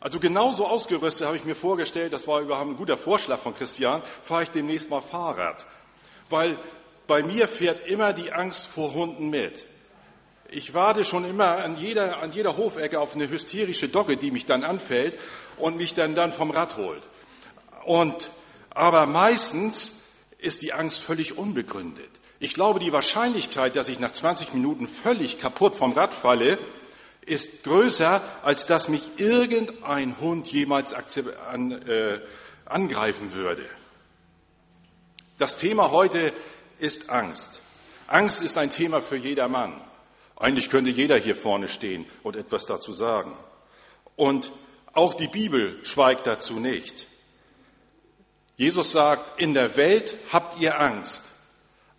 Also genauso ausgerüstet habe ich mir vorgestellt, das war überhaupt ein guter Vorschlag von Christian, fahre ich demnächst mal Fahrrad. Weil bei mir fährt immer die Angst vor Hunden mit. Ich warte schon immer an jeder, an jeder Hofecke auf eine hysterische Dogge, die mich dann anfällt und mich dann, dann vom Rad holt. Und, aber meistens ist die Angst völlig unbegründet. Ich glaube, die Wahrscheinlichkeit, dass ich nach 20 Minuten völlig kaputt vom Rad falle, ist größer, als dass mich irgendein Hund jemals an, äh, angreifen würde. Das Thema heute ist Angst. Angst ist ein Thema für jedermann. Eigentlich könnte jeder hier vorne stehen und etwas dazu sagen. Und auch die Bibel schweigt dazu nicht. Jesus sagt, in der Welt habt ihr Angst,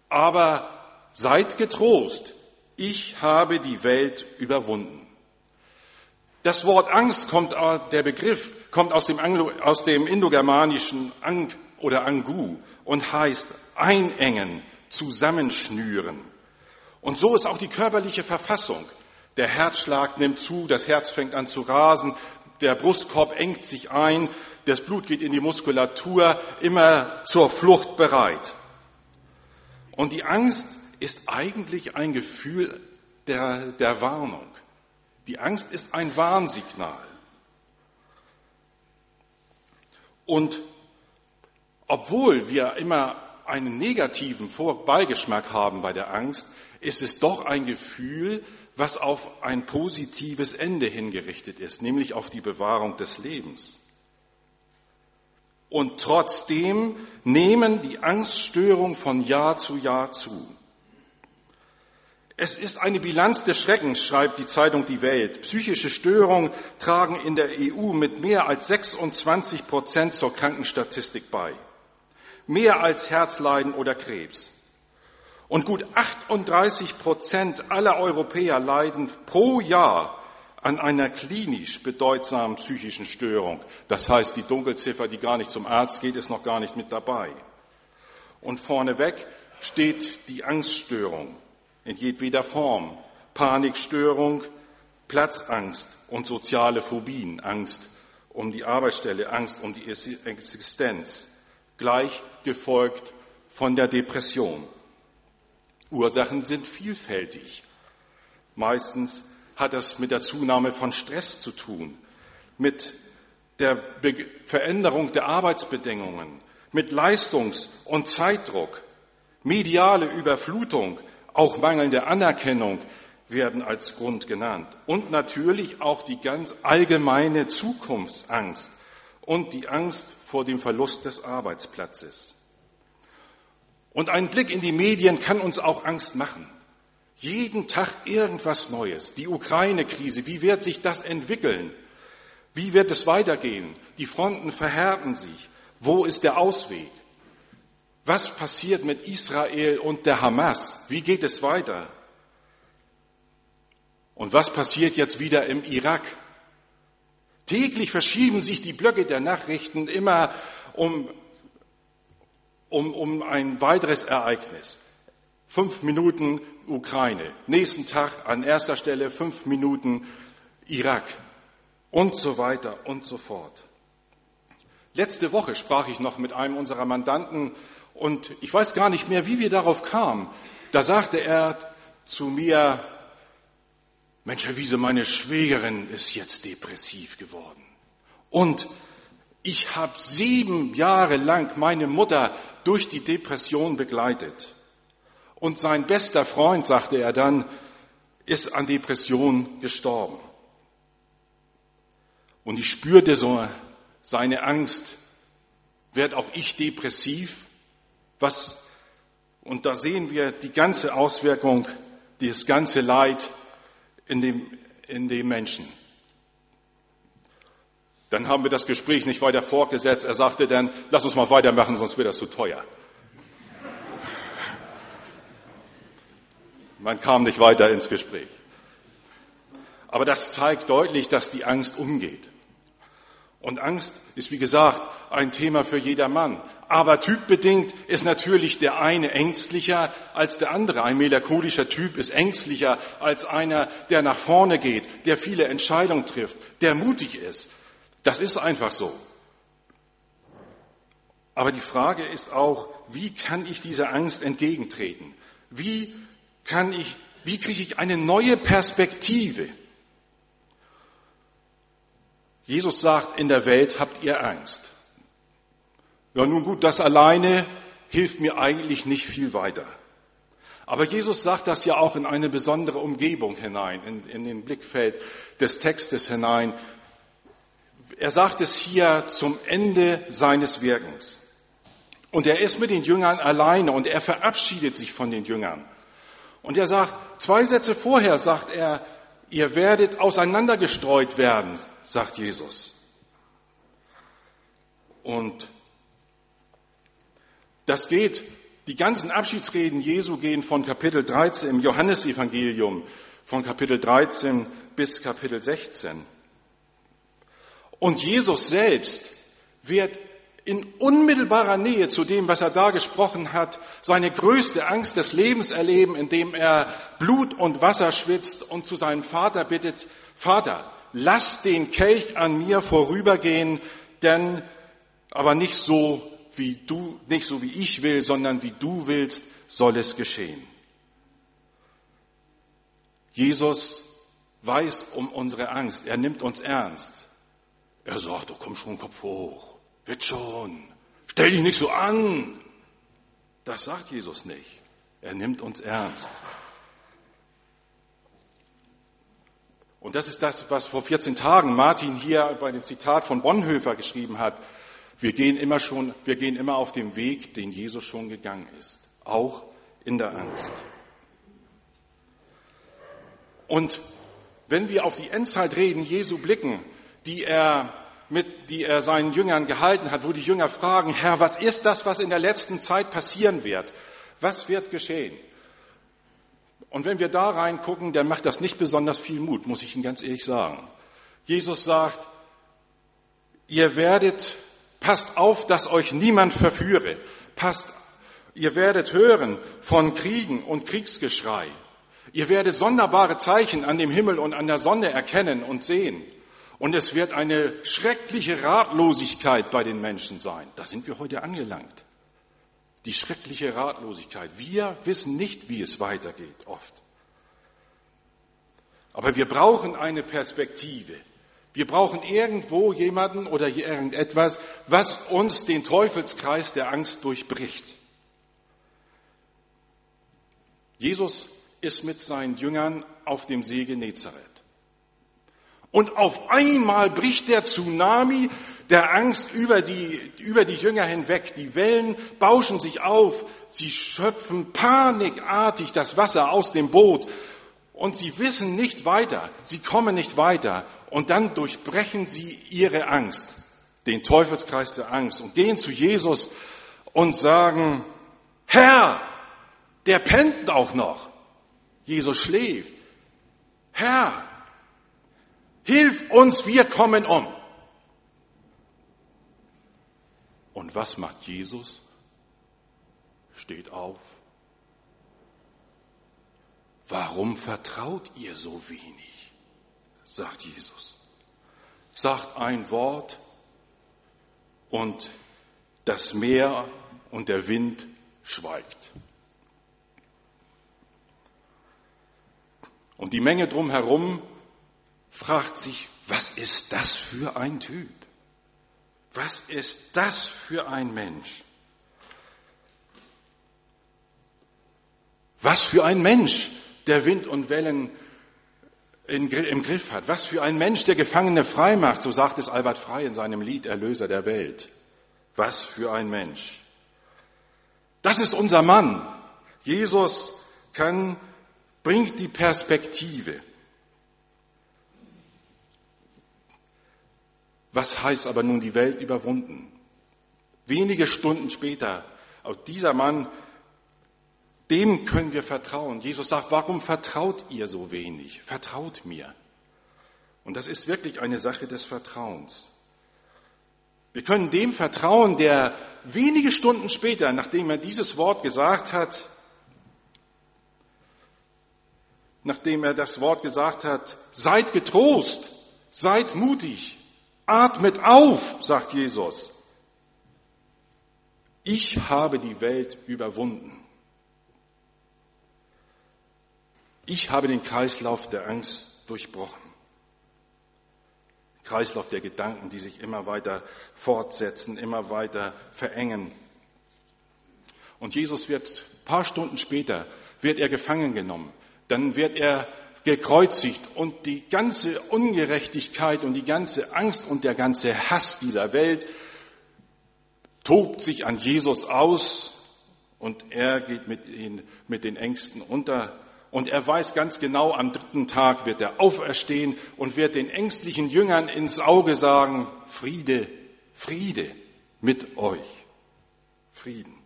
aber seid getrost, ich habe die Welt überwunden. Das Wort Angst kommt, äh, der Begriff kommt aus dem, Anglo, aus dem indogermanischen Ang oder Angu und heißt einengen, zusammenschnüren. Und so ist auch die körperliche Verfassung. Der Herzschlag nimmt zu, das Herz fängt an zu rasen, der Brustkorb engt sich ein, das Blut geht in die Muskulatur, immer zur Flucht bereit. Und die Angst ist eigentlich ein Gefühl der, der Warnung. Die Angst ist ein Warnsignal. Und obwohl wir immer einen negativen Beigeschmack haben bei der Angst, ist es doch ein Gefühl, was auf ein positives Ende hingerichtet ist, nämlich auf die Bewahrung des Lebens. Und trotzdem nehmen die Angststörungen von Jahr zu Jahr zu. Es ist eine Bilanz des Schreckens, schreibt die Zeitung Die Welt. Psychische Störungen tragen in der EU mit mehr als 26 Prozent zur Krankenstatistik bei. Mehr als Herzleiden oder Krebs. Und gut 38 Prozent aller Europäer leiden pro Jahr an einer klinisch bedeutsamen psychischen Störung. Das heißt, die Dunkelziffer, die gar nicht zum Arzt geht, ist noch gar nicht mit dabei. Und vorneweg steht die Angststörung in jedweder Form. Panikstörung, Platzangst und soziale Phobien, Angst um die Arbeitsstelle, Angst um die Existenz, gleich gefolgt von der Depression. Ursachen sind vielfältig. Meistens hat das mit der Zunahme von Stress zu tun, mit der Be Veränderung der Arbeitsbedingungen, mit Leistungs- und Zeitdruck, mediale Überflutung, auch mangelnde Anerkennung werden als Grund genannt. Und natürlich auch die ganz allgemeine Zukunftsangst und die Angst vor dem Verlust des Arbeitsplatzes. Und ein Blick in die Medien kann uns auch Angst machen. Jeden Tag irgendwas Neues. Die Ukraine-Krise, wie wird sich das entwickeln? Wie wird es weitergehen? Die Fronten verhärten sich. Wo ist der Ausweg? Was passiert mit Israel und der Hamas? Wie geht es weiter? Und was passiert jetzt wieder im Irak? Täglich verschieben sich die Blöcke der Nachrichten immer um, um, um ein weiteres Ereignis. Fünf Minuten Ukraine, nächsten Tag an erster Stelle fünf Minuten Irak und so weiter und so fort. Letzte Woche sprach ich noch mit einem unserer Mandanten und ich weiß gar nicht mehr, wie wir darauf kamen. Da sagte er zu mir, Mensch, Herr Wiese, meine Schwägerin ist jetzt depressiv geworden. Und ich habe sieben Jahre lang meine Mutter durch die Depression begleitet. Und sein bester Freund, sagte er dann, ist an Depression gestorben. Und ich spürte so seine Angst, werd auch ich depressiv? Was, und da sehen wir die ganze Auswirkung, das ganze Leid in dem, in dem Menschen. Dann haben wir das Gespräch nicht weiter fortgesetzt. Er sagte dann, lass uns mal weitermachen, sonst wird das zu teuer. Man kam nicht weiter ins Gespräch. Aber das zeigt deutlich, dass die Angst umgeht. Und Angst ist, wie gesagt, ein Thema für jedermann. Aber typbedingt ist natürlich der eine ängstlicher als der andere. Ein melancholischer Typ ist ängstlicher als einer, der nach vorne geht, der viele Entscheidungen trifft, der mutig ist, Das ist einfach so. Aber die Frage ist auch, wie kann ich dieser Angst entgegentreten? Wie kann ich, wie kriege ich eine neue Perspektive? Jesus sagt, in der Welt habt ihr Angst. Ja, nun gut, das alleine hilft mir eigentlich nicht viel weiter. Aber Jesus sagt das ja auch in eine besondere Umgebung hinein, in, in den Blickfeld des Textes hinein. Er sagt es hier zum Ende seines Wirkens. Und er ist mit den Jüngern alleine und er verabschiedet sich von den Jüngern. Und er sagt, zwei Sätze vorher sagt er, ihr werdet auseinandergestreut werden, sagt Jesus. Und das geht, die ganzen Abschiedsreden Jesu gehen von Kapitel 13 im Johannesevangelium, von Kapitel 13 bis Kapitel 16. Und Jesus selbst wird in unmittelbarer Nähe zu dem, was er da gesprochen hat, seine größte Angst des Lebens erleben, indem er Blut und Wasser schwitzt und zu seinem Vater bittet, Vater, lass den Kelch an mir vorübergehen, denn aber nicht so wie du, nicht so wie ich will, sondern wie du willst, soll es geschehen. Jesus weiß um unsere Angst. Er nimmt uns ernst. Er sagt, du komm schon Kopf hoch. Wird schon. Stell dich nicht so an. Das sagt Jesus nicht. Er nimmt uns ernst. Und das ist das, was vor 14 Tagen Martin hier bei dem Zitat von Bonhoeffer geschrieben hat. Wir gehen immer schon, wir gehen immer auf dem Weg, den Jesus schon gegangen ist. Auch in der Angst. Und wenn wir auf die Endzeitreden Jesu blicken, die er mit, die er seinen Jüngern gehalten hat, wo die Jünger fragen, Herr, was ist das, was in der letzten Zeit passieren wird? Was wird geschehen? Und wenn wir da reingucken, dann macht das nicht besonders viel Mut, muss ich Ihnen ganz ehrlich sagen. Jesus sagt, ihr werdet, passt auf, dass euch niemand verführe. Passt, ihr werdet hören von Kriegen und Kriegsgeschrei. Ihr werdet sonderbare Zeichen an dem Himmel und an der Sonne erkennen und sehen. Und es wird eine schreckliche Ratlosigkeit bei den Menschen sein. Da sind wir heute angelangt. Die schreckliche Ratlosigkeit. Wir wissen nicht, wie es weitergeht, oft. Aber wir brauchen eine Perspektive. Wir brauchen irgendwo jemanden oder irgendetwas, was uns den Teufelskreis der Angst durchbricht. Jesus ist mit seinen Jüngern auf dem See Genezareth. Und auf einmal bricht der Tsunami der Angst über die, über die Jünger hinweg. Die Wellen bauschen sich auf. Sie schöpfen panikartig das Wasser aus dem Boot. Und sie wissen nicht weiter. Sie kommen nicht weiter. Und dann durchbrechen sie ihre Angst, den Teufelskreis der Angst und gehen zu Jesus und sagen, Herr, der pennt auch noch. Jesus schläft. Herr, Hilf uns, wir kommen um. Und was macht Jesus? Steht auf. Warum vertraut ihr so wenig? sagt Jesus. Sagt ein Wort und das Meer und der Wind schweigt. Und die Menge drumherum fragt sich, was ist das für ein Typ? Was ist das für ein Mensch? Was für ein Mensch, der Wind und Wellen im Griff hat. Was für ein Mensch, der Gefangene frei macht, so sagt es Albert Frei in seinem Lied Erlöser der Welt. Was für ein Mensch. Das ist unser Mann. Jesus kann, bringt die Perspektive. Was heißt aber nun die Welt überwunden? Wenige Stunden später, dieser Mann, dem können wir vertrauen. Jesus sagt, warum vertraut ihr so wenig? Vertraut mir. Und das ist wirklich eine Sache des Vertrauens. Wir können dem vertrauen, der wenige Stunden später, nachdem er dieses Wort gesagt hat, nachdem er das Wort gesagt hat, seid getrost, seid mutig, Atmet auf, sagt Jesus. Ich habe die Welt überwunden. Ich habe den Kreislauf der Angst durchbrochen. Kreislauf der Gedanken, die sich immer weiter fortsetzen, immer weiter verengen. Und Jesus wird, paar Stunden später, wird er gefangen genommen. Dann wird er gekreuzigt und die ganze Ungerechtigkeit und die ganze Angst und der ganze Hass dieser Welt tobt sich an Jesus aus und er geht mit, ihn, mit den Ängsten unter. Und er weiß ganz genau, am dritten Tag wird er auferstehen und wird den ängstlichen Jüngern ins Auge sagen, Friede, Friede mit euch. Frieden.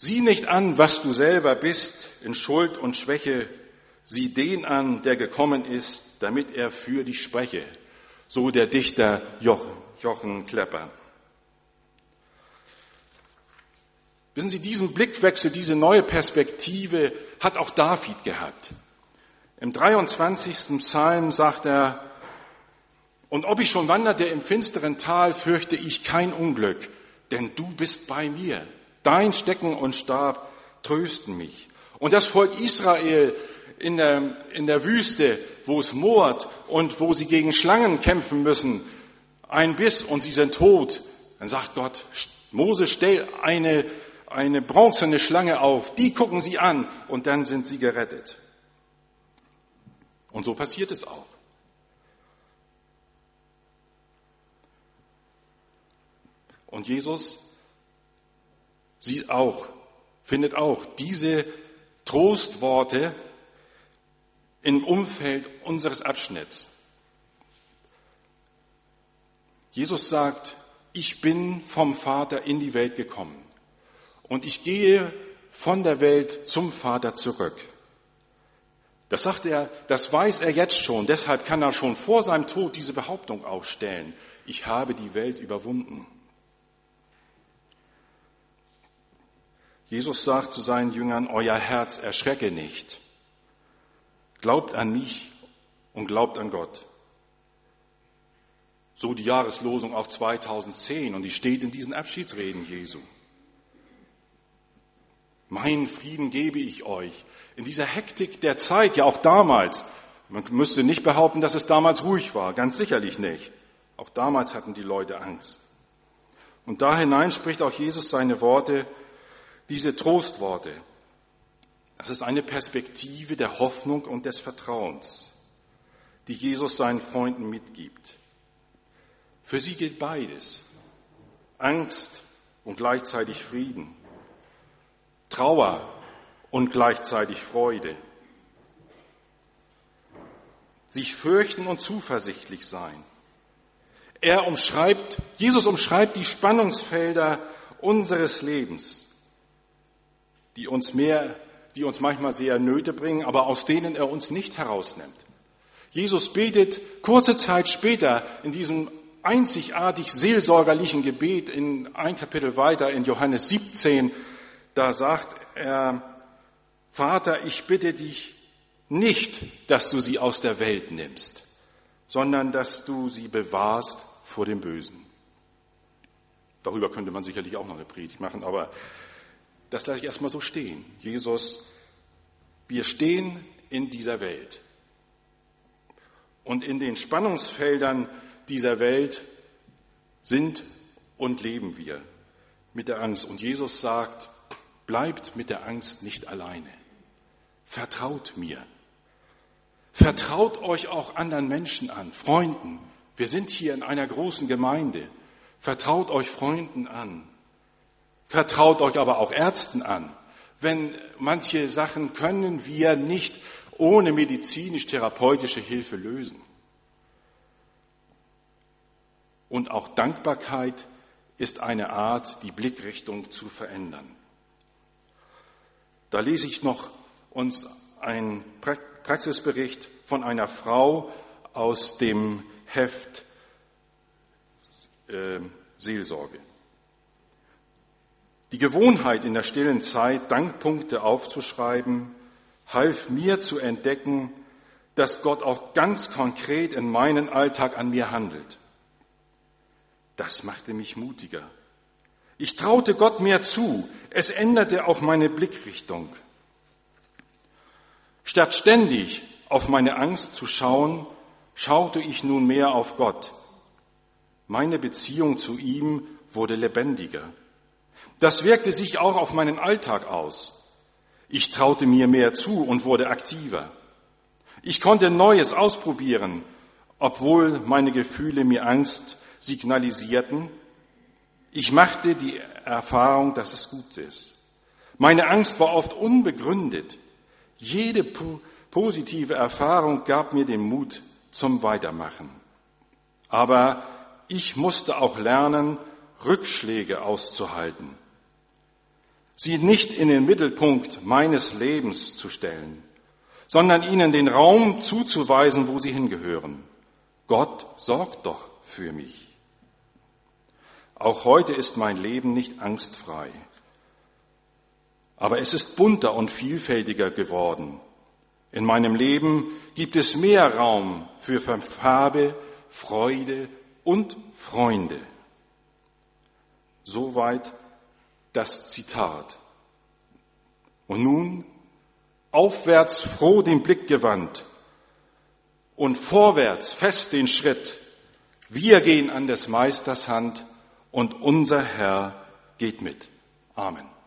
Sieh nicht an, was du selber bist in Schuld und Schwäche, sieh den an, der gekommen ist, damit er für dich spreche. So der Dichter Jochen, Jochen Klepper. Wissen Sie, diesen Blickwechsel, diese neue Perspektive hat auch David gehabt. Im 23. Psalm sagt er, und ob ich schon wanderte im finsteren Tal, fürchte ich kein Unglück, denn du bist bei mir. Dein Stecken und Stab trösten mich. Und das Volk Israel in der, in der Wüste, wo es mord und wo sie gegen Schlangen kämpfen müssen, ein Biss und sie sind tot, dann sagt Gott, Mose, stell eine, eine bronzene Schlange auf, die gucken sie an und dann sind sie gerettet. Und so passiert es auch. Und Jesus sieht auch, findet auch diese Trostworte im Umfeld unseres Abschnitts. Jesus sagt, ich bin vom Vater in die Welt gekommen und ich gehe von der Welt zum Vater zurück. Das sagt er, das weiß er jetzt schon, deshalb kann er schon vor seinem Tod diese Behauptung aufstellen. Ich habe die Welt überwunden. Jesus sagt zu seinen Jüngern, euer Herz erschrecke nicht. Glaubt an mich und glaubt an Gott. So die Jahreslosung auch 2010 und die steht in diesen Abschiedsreden Jesu. Mein Frieden gebe ich euch. In dieser Hektik der Zeit, ja auch damals, man müsste nicht behaupten, dass es damals ruhig war, ganz sicherlich nicht. Auch damals hatten die Leute Angst. Und da hinein spricht auch Jesus seine Worte, diese Trostworte, das ist eine Perspektive der Hoffnung und des Vertrauens, die Jesus seinen Freunden mitgibt. Für sie gilt beides. Angst und gleichzeitig Frieden. Trauer und gleichzeitig Freude. Sich fürchten und zuversichtlich sein. Er umschreibt, Jesus umschreibt die Spannungsfelder unseres Lebens die uns mehr, die uns manchmal sehr Nöte bringen, aber aus denen er uns nicht herausnimmt. Jesus betet kurze Zeit später in diesem einzigartig seelsorgerlichen Gebet in ein Kapitel weiter in Johannes 17, da sagt er, Vater, ich bitte dich nicht, dass du sie aus der Welt nimmst, sondern dass du sie bewahrst vor dem Bösen. Darüber könnte man sicherlich auch noch eine Predigt machen, aber das lasse ich erstmal so stehen. Jesus, wir stehen in dieser Welt. Und in den Spannungsfeldern dieser Welt sind und leben wir mit der Angst. Und Jesus sagt, bleibt mit der Angst nicht alleine. Vertraut mir. Vertraut euch auch anderen Menschen an, Freunden. Wir sind hier in einer großen Gemeinde. Vertraut euch Freunden an. Vertraut euch aber auch Ärzten an. Wenn manche Sachen können wir nicht ohne medizinisch-therapeutische Hilfe lösen. Und auch Dankbarkeit ist eine Art, die Blickrichtung zu verändern. Da lese ich noch uns einen Praxisbericht von einer Frau aus dem Heft äh, Seelsorge. Die Gewohnheit in der stillen Zeit, Dankpunkte aufzuschreiben, half mir zu entdecken, dass Gott auch ganz konkret in meinen Alltag an mir handelt. Das machte mich mutiger. Ich traute Gott mehr zu. Es änderte auch meine Blickrichtung. Statt ständig auf meine Angst zu schauen, schaute ich nun mehr auf Gott. Meine Beziehung zu ihm wurde lebendiger. Das wirkte sich auch auf meinen Alltag aus. Ich traute mir mehr zu und wurde aktiver. Ich konnte Neues ausprobieren, obwohl meine Gefühle mir Angst signalisierten. Ich machte die Erfahrung, dass es gut ist. Meine Angst war oft unbegründet. Jede positive Erfahrung gab mir den Mut zum Weitermachen. Aber ich musste auch lernen, Rückschläge auszuhalten, sie nicht in den Mittelpunkt meines Lebens zu stellen, sondern ihnen den Raum zuzuweisen, wo sie hingehören. Gott sorgt doch für mich. Auch heute ist mein Leben nicht angstfrei. Aber es ist bunter und vielfältiger geworden. In meinem Leben gibt es mehr Raum für Farbe, Freude und Freunde. Soweit das Zitat. Und nun aufwärts froh den Blick gewandt und vorwärts fest den Schritt. Wir gehen an des Meisters Hand und unser Herr geht mit. Amen.